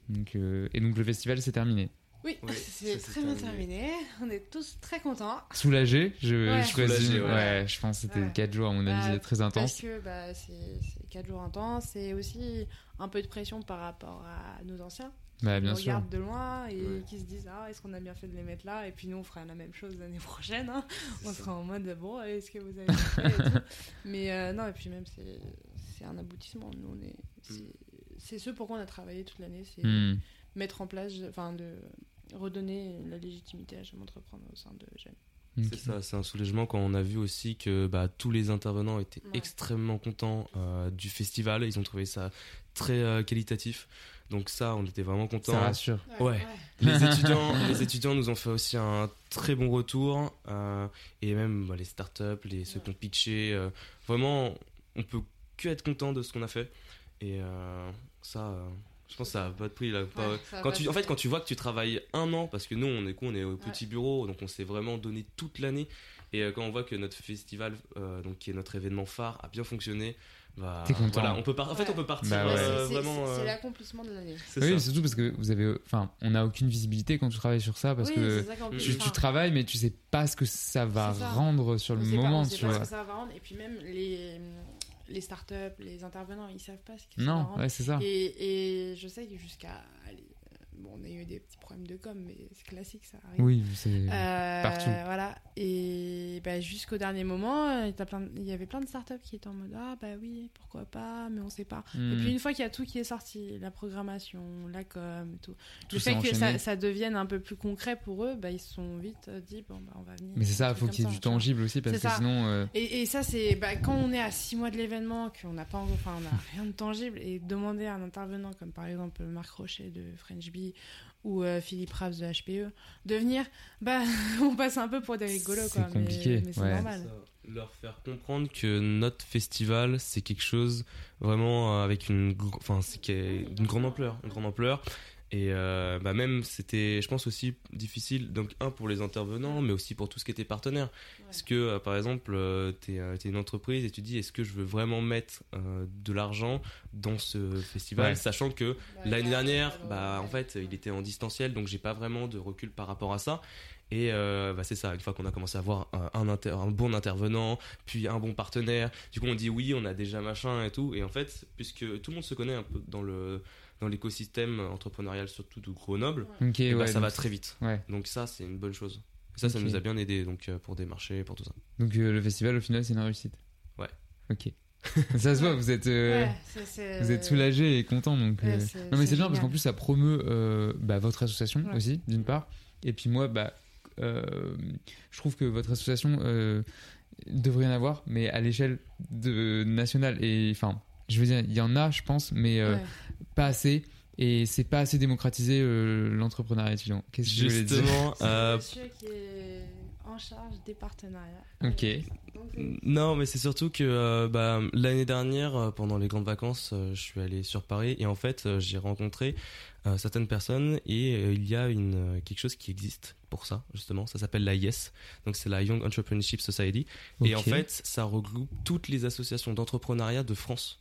Donc, euh, et donc le festival c'est terminé. Oui, Oui, c'est très bien terminé. On est tous très contents. Soulagé, je, Ouais. je. Soulagé, ouais. ouais. je pense que c'était Ouais. 4 jours à mon avis Bah, très Parce intense. que bah, c'est 4 jours intenses. C'est aussi un peu de pression par rapport à nos anciens. Bah, qui bien sûr. regardent de loin et Ouais. qui se disent Ah, est-ce qu'on a bien fait de les mettre là? Et puis nous, on fera la même chose l'année prochaine. hein. On sera en mode Bon, est-ce que vous avez bien fait et tout. Mais euh, non, et puis même, c'est un aboutissement. Nous, on est. c'est- C'est ce pourquoi on a travaillé toute l'année. C'est Hmm. Mettre en place, enfin, de redonner la légitimité à J'aime entreprendre au sein de J'aime. C'est ça, c'est un soulagement quand on a vu aussi que bah, tous les intervenants étaient Ouais. extrêmement contents euh, du festival. Ils ont trouvé ça très euh, qualitatif. Donc ça, on était vraiment contents. Ça rassure. Ouais. Les étudiants, les étudiants nous ont fait aussi un très bon retour. euh, et même bah, les startups, les, ceux qui ont pitché. euh, vraiment, on peut que être content de ce qu'on a fait. Et euh, ça, euh, je pense que ça a pas de prix. Là, Ouais, quand tu, en fait, quand tu vois que tu travailles un an, parce que nous, on est quoi On est au petit bureau, donc on s'est vraiment donné toute l'année. Et euh, quand on voit que notre festival, euh, donc qui est notre événement phare, a bien fonctionné, bah, T'es content. voilà, on peut par- en fait, Ouais. on peut partir Bah ouais. euh, C'est- vraiment. C'est euh, l'accomplissement de l'année. Oui, surtout parce que vous avez, enfin, on n'a aucune visibilité quand tu travailles sur ça parce Oui, que ça tu, travailles mais tu sais pas ce que ça va ça. rendre sur on le sait pas- moment, on sait tu pas vois. ce que ça va rendre. Et puis même les, les startups, les intervenants, ils savent pas ce que ça Non, ouais, c'est ça. Et, et je sais que jusqu'à. Bon, on a eu des petits problèmes de com, mais c'est classique, ça arrive. Oui, c'est Euh, partout. Voilà. Et bah, jusqu'au dernier moment, euh, de- il y avait plein de startups qui étaient en mode Ah, bah oui, pourquoi pas, mais on sait pas. Hmm. Et puis une fois qu'il y a tout qui est sorti, la programmation, la com tout, Tout s'est fait que ça, ça devienne un peu plus concret pour eux, bah, ils se sont vite euh, dit Bon, bah, on va venir. Mais c'est ça, un il faut qu'il y ait du tangible aussi parce que ça. sinon. euh, Et, et ça, c'est bah, quand on est à 6 mois de l'événement, qu'on n'a pas, enfin, on n'a rien de tangible, et demander à un intervenant comme par exemple Marc Rocher de French Bee ou euh, Philippe Raves de HPE de venir, bah, on passe un peu pour des rigolos, C'est quoi. mais- compliqué, mais c'est ouais. normal. Ça, leur faire comprendre que notre festival c'est quelque chose vraiment euh, avec une enfin c'est d'une grande ampleur une grande ampleur et euh, bah même c'était je pense aussi difficile donc un pour les intervenants mais aussi pour tout ce qui était partenaire parce que euh, par exemple euh, t'es euh, t'es une entreprise et tu dis est-ce que je veux vraiment mettre euh, de l'argent dans ce festival Ouais. sachant que Bah, l'année dernière bah en fait il était en distanciel donc j'ai pas vraiment de recul par rapport à ça et euh, bah, c'est ça, une fois qu'on a commencé à avoir un, un, inter- un bon intervenant, puis un bon partenaire, du coup on dit oui, on a déjà machin et tout. Et en fait, puisque tout le monde se connaît un peu dans le dans l'écosystème entrepreneurial, surtout de Grenoble, Ok, et bah, ouais, ça va très vite. ouais. Donc ça, c'est une bonne chose. Et ça, ça nous a bien aidé donc euh, pour des marchés, pour tout ça. Donc euh, le festival au final c'est une réussite. Ouais. Ok. ça se voit, vous êtes, euh, Ouais, vous êtes soulagé et content donc. Ouais, euh, Non mais c'est bien parce qu'en plus ça promeut euh, bah, votre association Ouais. aussi d'une part et puis moi bah euh, je trouve que votre association euh, devrait en avoir, mais à l'échelle de nationale. Et enfin, je veux dire, il y en a, je pense, mais euh, Ouais. Pas assez. Et c'est pas assez démocratisé euh, l'entrepreneuriat étudiant. Qu'est-ce que je voulais dire Justement, euh, Monsieur qui est en charge des partenariats. Ok. Non, mais c'est surtout que euh, bah, l'année dernière, euh, pendant les grandes vacances, euh, je suis allé sur Paris et en fait, euh, j'ai rencontré euh, certaines personnes et euh, il y a une, quelque chose qui existe pour ça, justement. Ça s'appelle la YES, donc c'est la Young Entrepreneurship Society. Et en fait, ça regroupe toutes les associations d'entrepreneuriat de France.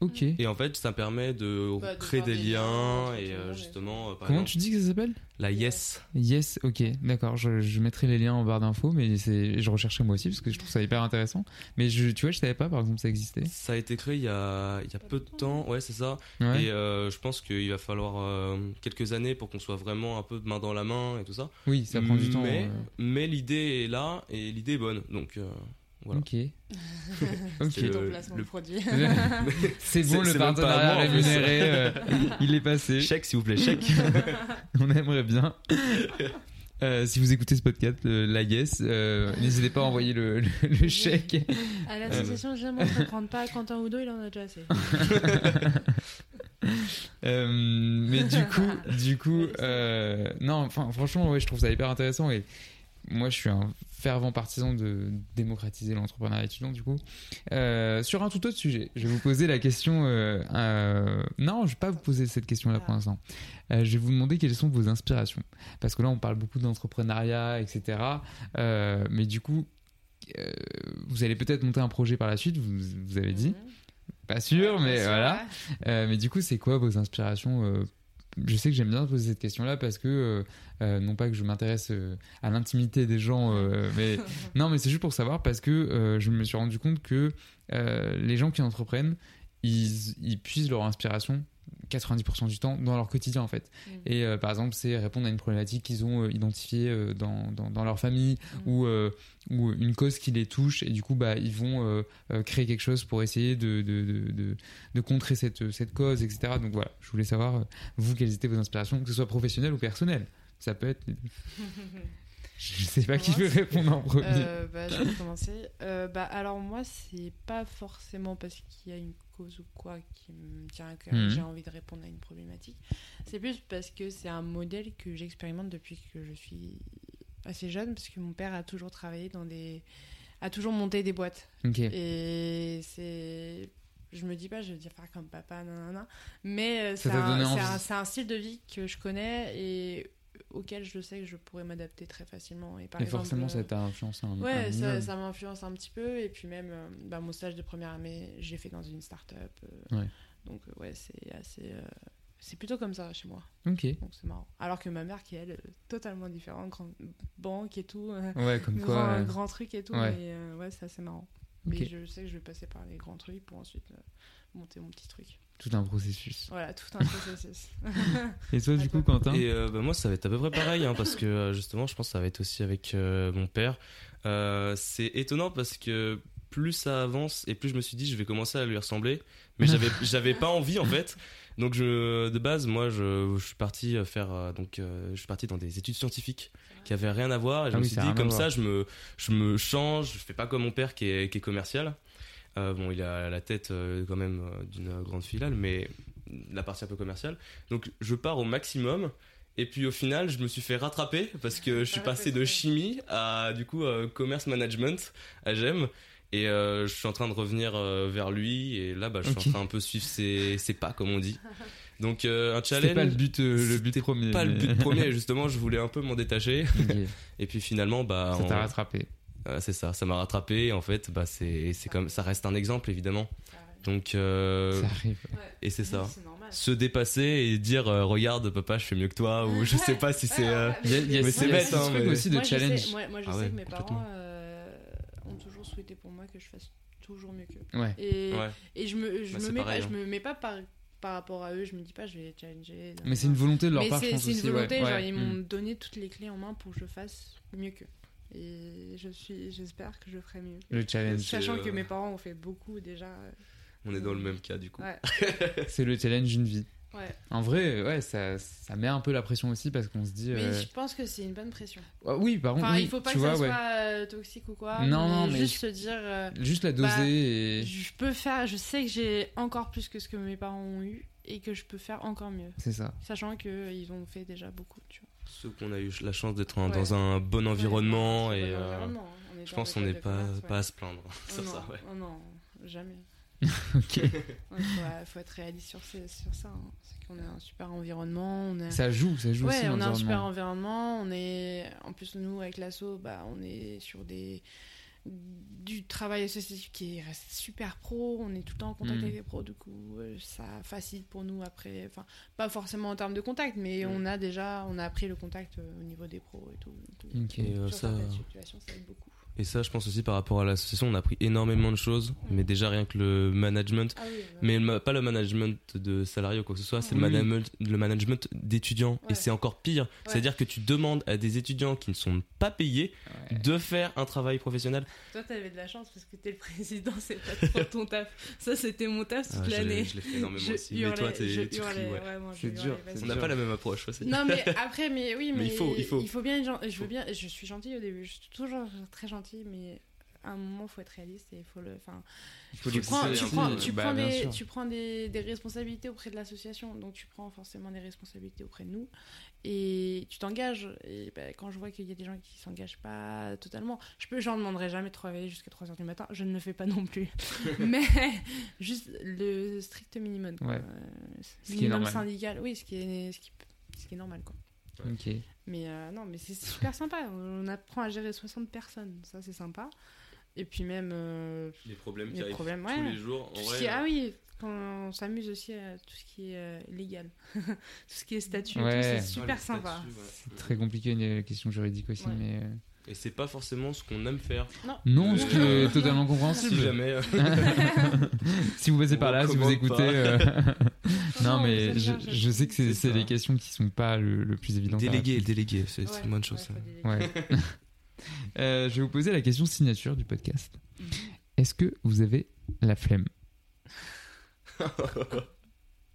Ok. Et en fait, ça permet de Bah, de créer des des liens et euh, monde, justement. euh, par Comment exemple, tu dis que ça s'appelle? La YES. Yes, ok, d'accord. Je, je mettrai les liens en barre d'infos, mais c'est, je recherchais moi aussi parce que je trouve ça hyper intéressant. Mais je, tu vois, je savais pas par exemple ça existait. Ça a été créé il y a, il y a peu de temps, ouais, c'est ça. Ouais. Et euh, je pense qu'il va falloir euh, quelques années pour qu'on soit vraiment un peu de main dans la main et tout ça. Oui, ça prend du temps, Mais, euh. mais l'idée est là et l'idée est bonne. Donc euh, voilà. Ok. Ok. C'est Ton placement de produit. c'est bon, le partenariat rémunéré, euh, il est passé. Chèque, s'il vous plaît, chèque. On aimerait bien. Euh, si vous écoutez ce podcast, euh, la Yes, euh, n'hésitez pas à envoyer le, le- le chèque. À l'association J'aime entreprendre pas, Quentin Oudot, il en a déjà assez. Euh, mais du coup, du coup, euh, non, enfin, franchement, ouais, je trouve ça hyper intéressant et moi, je suis un fervent partisan de démocratiser l'entrepreneuriat étudiant. Du coup, Euh, sur un tout autre sujet, je vais vous poser la question. euh, euh, non, je vais pas vous poser cette question-là pour l'instant. Euh, je vais vous demander quelles sont vos inspirations, parce que là, on parle beaucoup d'entrepreneuriat, etc. Mais du coup, vous allez peut-être monter un projet par la suite. Vous, vous avez dit. Pas sûr, mais voilà. Mais du coup, c'est quoi vos inspirations Je sais que j'aime bien poser cette question-là parce que, euh, euh, non pas que je m'intéresse euh, à l'intimité des gens, mais non, mais c'est juste pour savoir parce que je me suis rendu compte que les gens qui entreprennent, ils, ils puisent leur inspiration 90% du temps dans leur quotidien en fait. Mm. Et euh, par exemple, c'est répondre à une problématique qu'ils ont euh, identifiée euh, dans, dans, dans leur famille Mm. ou, ou une cause qui les touche et du coup, bah, ils vont créer quelque chose pour essayer de, de, de, de, de contrer cette, cette cause, etc. Donc voilà, je voulais savoir, vous, quelles étaient vos inspirations, que ce soit professionnel ou personnel. Ça peut être... Je sais pas qui veut répondre en premier. Euh, bah, je vais commencer. Euh, bah, alors moi, c'est pas forcément parce qu'il y a une cause ou quoi qui me tient à cœur que j'ai envie de répondre à une problématique. C'est plus parce que c'est un modèle que j'expérimente depuis que je suis assez jeune, parce que mon père a toujours travaillé dans des... a toujours monté des boîtes. Ok. Et c'est... Je me dis pas, je vais dire faire comme papa, nanana. Mais euh, c'est un, un style de vie que je connais et auquel je sais que je pourrais m'adapter très facilement. Et, par Et exemple, forcément, euh, ça t'a influencé un, un Ouais, ça, minimum. ça m'influence un petit peu. Et puis même, euh, bah, mon stage de première année, j'ai fait dans une start-up. euh, Ouais. Donc ouais, c'est assez... c'est plutôt comme ça chez moi. Ok. Donc c'est marrant. Alors que ma mère, qui est elle, totalement différente, grande banque et tout. Ouais, comme grand, quoi, euh, Grand truc et tout. ouais. Mais euh, ouais, c'est assez marrant. Mais je sais que je vais passer par les grands trucs pour ensuite euh, monter mon petit truc. Tout un processus. Voilà, tout un processus. Et toi, du coup, Quentin Et euh, bah, moi, ça va être à peu près pareil, hein, parce que euh, justement, je pense que ça va être aussi avec euh, mon père. Euh, c'est étonnant parce que plus ça avance et plus je me suis dit, je vais commencer à lui ressembler, mais j'avais j'avais pas envie en fait. Donc je, de base, moi, je, je suis parti faire donc euh, je suis parti dans des études scientifiques qui avaient rien à voir et je Ah me oui, suis dit comme ça, je me je me change, je fais pas comme mon père qui est qui est commercial. Euh, bon, il a la tête euh, quand même euh, d'une grande filiale, mais la partie un peu commerciale. Donc je pars au maximum. Et puis au final, je me suis fait rattraper parce que je suis passé de chimie à du coup euh, commerce management à GEM. Et euh, je suis en train de revenir euh, vers lui. Et là, bah, je suis en train un peu suivre ses, ses pas, comme on dit. Donc euh, un challenge. C'était pas le but, euh, le but premier. Pas le but premier. Justement, je voulais un peu m'en détacher. Et puis finalement, bah, Ça t'a rattrapé. Euh, c'est ça, ça m'a rattrapé. En fait, bah, c'est, c'est comme, ça reste un exemple évidemment. Donc, euh, Ça arrive. et c'est ça. Se dépasser et dire, euh, regarde, papa, je fais mieux que toi, ou je sais pas si c'est. euh, mais c'est bête, hein. mais- aussi de moi, je sais- challenge. moi, moi, je Ah sais ouais, que mes parents euh, ont toujours souhaité pour moi que je fasse toujours mieux qu'eux. Ouais. Et, Ouais. et je me, je Bah, me mets pareil, pas, je hein. me mets pas par, par rapport à eux, je me dis pas je vais les challenger. Mais c'est une volonté de leur Mais part, je c'est- pense C'est une aussi, ouais. volonté, genre Ouais. ils m'ont Mm. donné toutes les clés en main pour que je fasse mieux qu'eux. Et je suis, j'espère que je ferai mieux. Le challenge. Sachant que euh, mes parents ont fait beaucoup déjà. euh, On est dans le même cas du coup. Ouais. C'est le challenge d'une vie. Ouais. En vrai, ouais, ça, ça met un peu la pression aussi parce qu'on se dit. Mais euh, je pense que c'est une bonne pression. ah oui, par contre, Enfin, oui, il faut pas tu que vois, ça ouais. soit euh, toxique ou quoi. Non, non, mais juste je- se dire. euh, Juste la doser bah, et- Je peux faire. Je sais que j'ai encore plus que ce que mes parents ont eu et que je peux faire encore mieux. C'est ça. Sachant qu'ils ont fait déjà beaucoup, tu vois. Ceux qu'on a eu la chance d'être Ouais. dans un bon environnement Ouais, et bon euh, environnement, hein. On est je pense qu'on n'est pas, pas à se plaindre Oh sur non, ça. Ouais. oh non, jamais. Ok. Il faut, faut être réaliste sur, ces- sur ça. hein. C'est qu'on a un super environnement. On a... Ça joue, ça joue ouais, aussi, on a un super environnement. On est... En plus, nous, avec l'asso, bah, on est sur des du travail associatif qui reste super pro, on est tout le temps en contact Mm. avec les pros, du coup euh, ça facilite pour nous après, enfin pas forcément en termes de contact, mais Mm. on a déjà, on a appris le contact euh, au niveau des pros et tout. donc, Ok. Et, sur ça- certaines situations, ça aide beaucoup. Et ça, je pense aussi par rapport à l'association, on a appris énormément de choses, mais déjà rien que le management, Ah oui, ouais. mais pas le management de salariés ou quoi que ce soit, c'est Oui, le management, le management d'étudiants. Et c'est encore pire, Ouais. c'est-à-dire que tu demandes à des étudiants qui ne sont pas payés de faire un travail professionnel. Toi, t'avais de la chance parce que t'es le président, c'est pas trop ton taf. Ça, c'était mon taf toute Ah, l'année. je l'ai fait énormément Je aussi. Mais hurlais- toi, t'es- je tu hurlais, cries, dur. On n'a pas la même approche. Non, mais après, mais oui, mais, Mais il faut, il faut. Il faut bien Je veux bien. Je suis gentille au début. Je suis toujours très gentille, mais à un moment, il faut être réaliste et il faut le. Enfin, tu prends, tu prends, euh, tu bah, prends des, tu prends des, des responsabilités auprès de l'association, donc tu prends forcément des responsabilités auprès de nous et tu t'engages. Et bah, quand je vois qu'il y a des gens qui s'engagent pas totalement, je peux, j'en demanderai jamais de travailler jusqu'à 3h du matin. Je ne le fais pas non plus, mais juste le strict minimum. Quoi. Ouais. Euh, Ce qui est minimum normal. syndical, oui, ce qui est, ce qui, ce qui est normal quoi. Ok. Mais euh, non, mais c'est super sympa. On apprend à gérer 60 personnes, ça c'est sympa. Et puis même euh, Les problèmes qui les arrivent problèmes, tous ouais. les jours, en vrai, qui euh, ah oui, quand on s'amuse aussi à tout ce qui est euh, légal, tout ce qui est statut, Ouais. c'est Ah, super sympa. C'est très compliqué, la question juridique aussi, Ouais. mais. Et c'est pas forcément ce qu'on aime faire. Non. Non, ce qui est Euh, totalement compréhensible. Si jamais. euh, si vous passez par là, si vous écoutez. euh, non, Non, mais je, bien, je sais que c'est C'est c'est ça. des questions qui sont pas le, le plus évident. répondre. délégué, c'est Ouais, une bonne chose. déléguer. Ouais. Euh, je vais vous poser la question signature du podcast. Mhm. Est-ce que vous avez la flemme?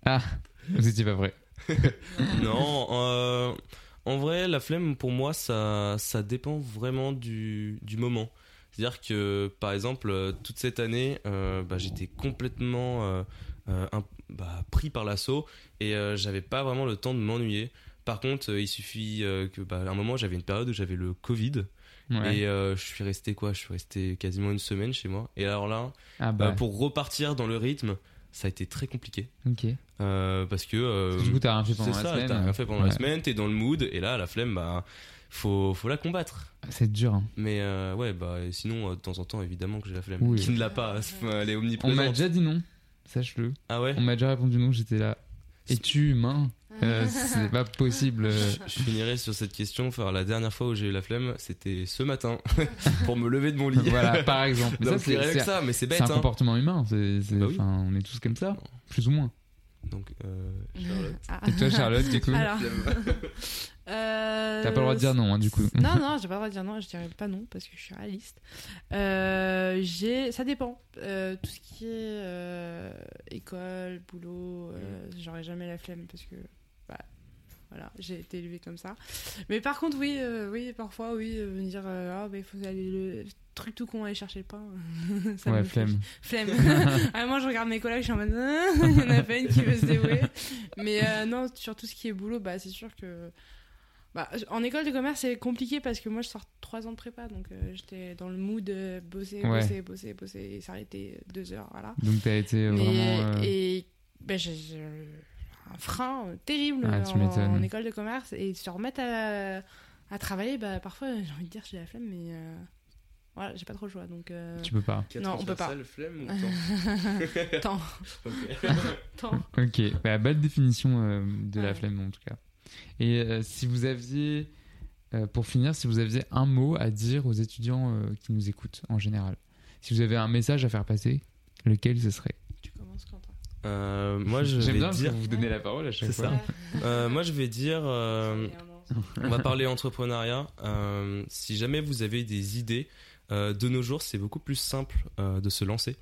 Ah, vous étiez pas vrai. non, euh, en vrai, la flemme pour moi, ça, ça dépend vraiment du, du moment. C'est-à-dire que, par exemple, euh, toute cette année, euh, bah, j'étais complètement euh, un- bah, pris par l'assaut et euh, j'avais pas vraiment le temps de m'ennuyer. Par contre, il suffit que, bah, à un moment, j'avais une période où j'avais le Covid. Ouais. Et je suis resté quoi? Je suis resté quasiment une semaine chez moi. Et alors là, Ah bah. pour repartir dans le rythme, ça a été très compliqué. Ok. Euh, parce que. euh, Parce que du coup, t'as rien fait pendant c'est la ça, semaine. T'as rien fait pendant Ouais. la semaine, t'es dans le mood, et là, la flemme, bah, faut, faut la combattre. C'est dur. hein. Mais euh, ouais, bah, sinon, euh, de temps en temps, évidemment que j'ai la flemme. Oui. Qui ne l'a pas Elle est On omniprésente. m'a déjà dit non, sache-le. Ah ouais? On m'a déjà répondu non, j'étais là. Es-tu humain? Euh, C'est pas possible. euh. Je finirai sur cette question. Enfin, la dernière fois où j'ai eu la flemme, c'était ce matin pour me lever de mon lit. Voilà, par exemple. Mais Donc, ça, c'est rien que c'est- ça, mais c'est bête. C'est un hein. comportement humain. c'est- c'est- Bah oui. on est tous comme ça, plus ou moins. Donc, euh, Charlotte. Ah. Et toi, Charlotte, du coup Alors, euh, T'as pas le droit de dire non, hein, du coup. Non, non, j'ai pas le droit de dire non, je dirais pas non parce que je suis réaliste. Euh, j'ai, ça dépend. Euh, tout ce qui est euh, école, boulot, euh, j'aurais jamais la flemme parce que, voilà, j'ai été élevée comme ça. Mais par contre, oui, euh, oui, parfois, oui, euh, me dire, euh, ah, bah, il faut aller le truc tout con, aller chercher le pain. ça Ouais, me flemme. Flemme. ah, moi, je regarde mes collègues, je suis en mode, Ah, il y en a pas une qui veut se dévouer. Mais euh, non, sur tout ce qui est boulot, bah, c'est sûr que. Bah, en école de commerce, c'est compliqué parce que moi, je sors trois ans de prépa, donc euh, j'étais dans le mood de bosser, Ouais. bosser, bosser, bosser, et s'arrêter deux heures, voilà. Donc t'as été Mais- vraiment. euh, Et bah, j'ai un frein euh, terrible Ah, tu en, école de commerce et se remettre à, à travailler, bah, parfois, j'ai envie de dire, j'ai la flemme, mais euh, voilà, j'ai pas trop le choix. Donc, euh, Tu peux pas. Non, on peut pas. Transversal, flemme ou temps Temps. Ok. Bah, belle définition euh, de la flemme en tout cas. Et euh, si vous aviez, euh, pour finir, si vous aviez un mot à dire aux étudiants euh, qui nous écoutent en général, si vous avez un message à faire passer, lequel ce serait? Euh, moi, je vais bien que dire. vous donnez la parole à chaque fois. ça. Euh, moi, je vais dire. euh, on va parler entrepreneuriat. Euh, si jamais vous avez des idées, Euh, de nos jours, c'est beaucoup plus simple euh, de se lancer.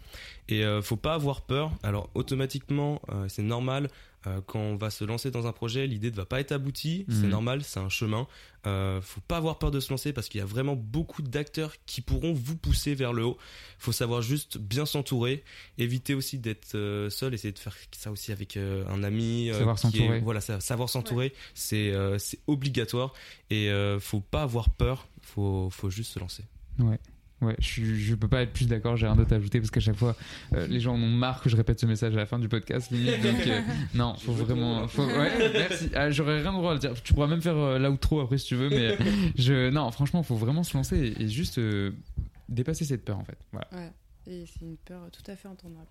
Et euh, faut pas avoir peur. Alors automatiquement, euh, c'est normal. euh, quand on va se lancer dans un projet, l'idée ne va pas être aboutie. C'est Mhm. normal, c'est un chemin. Euh, faut pas avoir peur de se lancer parce qu'il y a vraiment beaucoup d'acteurs qui pourront vous pousser vers le haut. Faut savoir juste bien s'entourer, éviter aussi d'être euh, seul, essayer de faire ça aussi avec euh, un ami. euh, Savoir s'entourer. Voilà, sa- savoir s'entourer, c'est euh, c'est obligatoire et euh, faut pas avoir peur. Faut faut juste se lancer. Ouais. Ouais, je, je peux pas être plus d'accord, j'ai rien d'autre à ajouter parce qu'à chaque fois, euh, les gens en ont marre que je répète ce message à la fin du podcast. limite, donc, euh, non, faut vraiment. Faut, ouais, merci. Ah, J'aurais rien de droit à le dire. Tu pourras même faire euh, l'outro après si tu veux, mais je, non, franchement, faut vraiment se lancer et, et juste euh, dépasser cette peur en fait. Voilà. Ouais, et c'est une peur tout à fait entendable.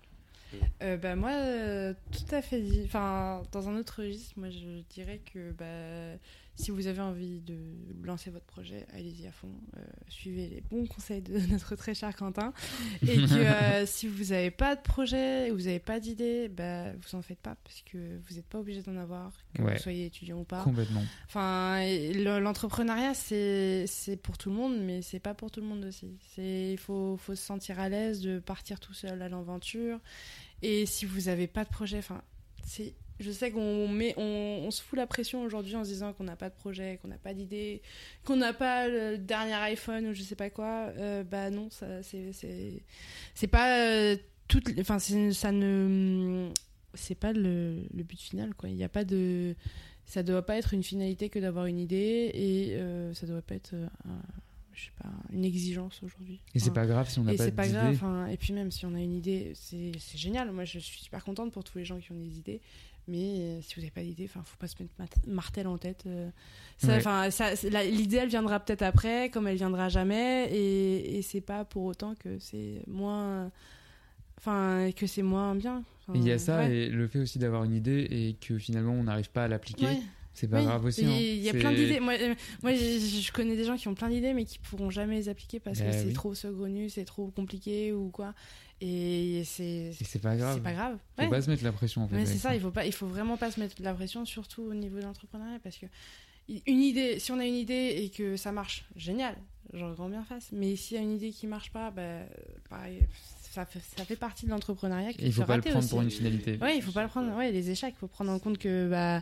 Euh, bah, moi, euh, tout à fait. Enfin, dans un autre registre, moi je dirais que bah, si vous avez envie de lancer votre projet, allez-y à fond. Euh, suivez les bons conseils de notre très cher Quentin. Et que euh, si vous n'avez pas de projet, vous n'avez pas d'idée, bah, vous en faites pas parce que vous n'êtes pas obligé d'en avoir, que Ouais. vous soyez étudiant ou pas. Complètement. Enfin, l'entrepreneuriat, c'est c'est pour tout le monde, mais c'est pas pour tout le monde aussi. C'est il faut, faut se sentir à l'aise de partir tout seul à l'aventure. Et si vous avez pas de projet, enfin, c'est je sais qu'on met, on, on se fout la pression aujourd'hui en se disant qu'on n'a pas de projet, qu'on n'a pas d'idée, qu'on n'a pas le dernier iPhone ou je sais pas quoi. Euh, bah non, ça c'est c'est c'est pas euh, toute, enfin ça ne c'est pas le, le but final quoi. Il n'y a pas de ça doit pas être une finalité que d'avoir une idée et euh, ça doit pas être euh, un- je sais pas une exigence aujourd'hui Et c'est Enfin, pas grave si on n'a et pas pas grave d'idée. enfin, et puis même si on a une idée c'est génial moi je suis super contente pour tous les gens qui ont des idées mais euh, si vous n'avez pas d'idée enfin faut pas se mettre martel en tête euh. Ouais. enfin c'est- l'idée elle viendra peut-être après comme elle viendra jamais et, et c'est pas pour autant que c'est moins enfin que c'est moins bien Il y a ça ouais. et le fait aussi d'avoir une idée et que finalement on n'arrive pas à l'appliquer. Ouais. C'est pas Oui, grave aussi. Il y a- hein. il y a C'est- plein d'idées. Moi, euh, moi je, connais des gens qui ont plein d'idées, mais qui pourront jamais les appliquer parce que Bah c'est oui. trop saugrenu, c'est trop compliqué ou quoi. Et c'est. Pas grave. C'est pas grave. Faut Ouais. pas se mettre la pression en fait. Mais c'est ça, il faut pas, il faut vraiment pas se mettre la pression, surtout au niveau de l'entrepreneuriat, parce que une idée, si on a une idée et que ça marche, génial, j'en grand bien face. Mais s'il y a une idée qui marche pas, bah, pareil, ça fait, ça fait partie de l'entrepreneuriat. Il faut pas le prendre pour une finalité. Ouais, il faut pas le prendre. Ouais, les échecs, il faut prendre en compte que bah,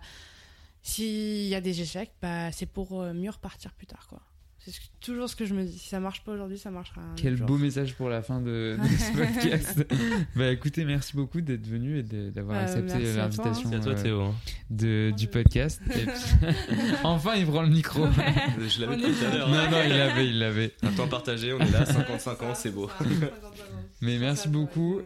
s'il y a des échecs, bah, c'est pour euh, mieux repartir plus tard, quoi. C'est ce- toujours ce que je me dis. Si ça marche pas aujourd'hui, ça marchera un Quel jour. beau message pour la fin de, de ce podcast. bah écoutez, merci beaucoup d'être venu et d'avoir Bah, accepté l'invitation Merci à toi, euh, Théo, hein. de, du podcast. Et puis- enfin, il prend le micro. Je l'avais tout à l'heure. Non, non, il l'avait, il l'avait. Un temps partagé, on est là, 55 ans, c'est beau. Mais merci beaucoup.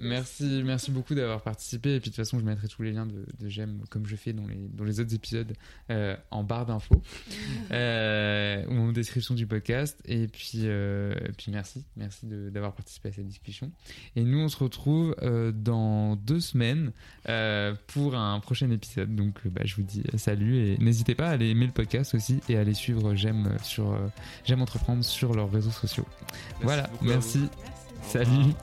Merci, merci beaucoup d'avoir participé. Et puis de toute façon, je mettrai tous les liens de, de J'aime, comme je fais dans les, dans les autres épisodes, euh, en barre d'infos euh, ou en description du podcast. Et puis, euh, et puis merci, merci d'avoir participé à cette discussion. Et nous, on se retrouve dans deux semaines pour un prochain épisode. Donc, bah, je vous dis salut et n'hésitez pas à aller aimer le podcast aussi et à aller suivre J'aime sur J'aime entreprendre sur leurs réseaux sociaux. voilà, merci. Salut.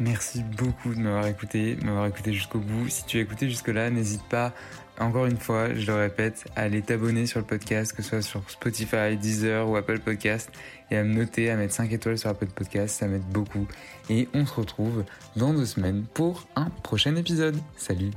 Merci beaucoup de m'avoir écouté, m'avoir écouté jusqu'au bout. Si tu as écouté jusque-là, n'hésite pas, encore une fois, je le répète, à aller t'abonner sur le podcast, que ce soit sur Spotify, Deezer ou Apple Podcast, et à me noter, à mettre 5 étoiles sur Apple Podcast, ça m'aide beaucoup. Et on se retrouve dans deux semaines pour un prochain épisode. Salut